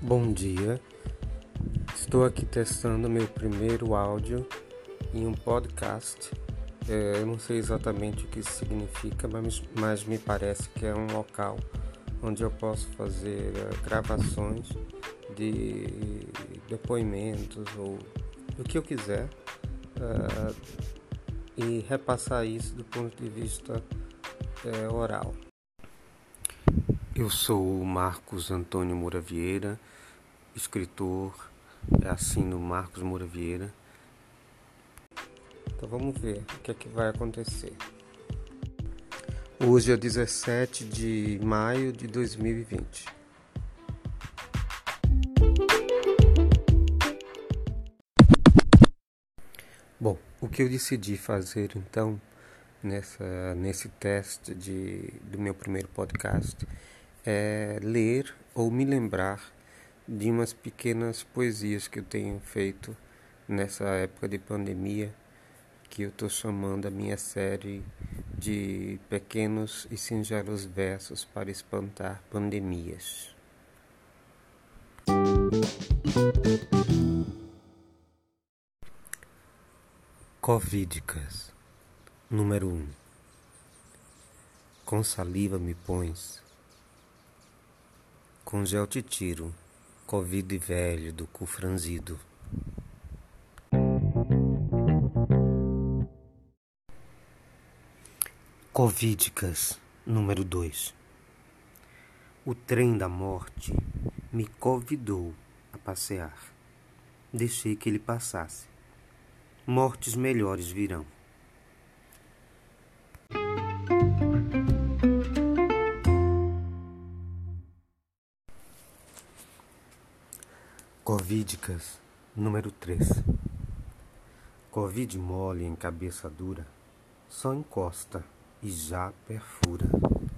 Bom dia, estou aqui testando meu primeiro áudio em um podcast. É, eu não sei exatamente o que isso significa, mas, mas me parece que é um local onde eu posso fazer uh, gravações de depoimentos ou do que eu quiser uh, e repassar isso do ponto de vista uh, oral. Eu sou Marcos Antônio Moura Vieira, escritor, assino Marcos Moura Vieira. Então vamos ver o que é que vai acontecer. Hoje é 17 de maio de 2020. Bom, o que eu decidi fazer então nessa, nesse teste de, do meu primeiro podcast é ler ou me lembrar de umas pequenas poesias que eu tenho feito nessa época de pandemia, que eu estou chamando a minha série de pequenos e singelos versos para espantar pandemias. Covídicas Número 1 um. Com saliva me pões com gel te tiro, Covid velho do cu franzido. Covídicas, número 2 O trem da morte me convidou a passear. Deixei que ele passasse. Mortes melhores virão. Covídicas número 3 Covid mole em cabeça dura, só encosta e já perfura.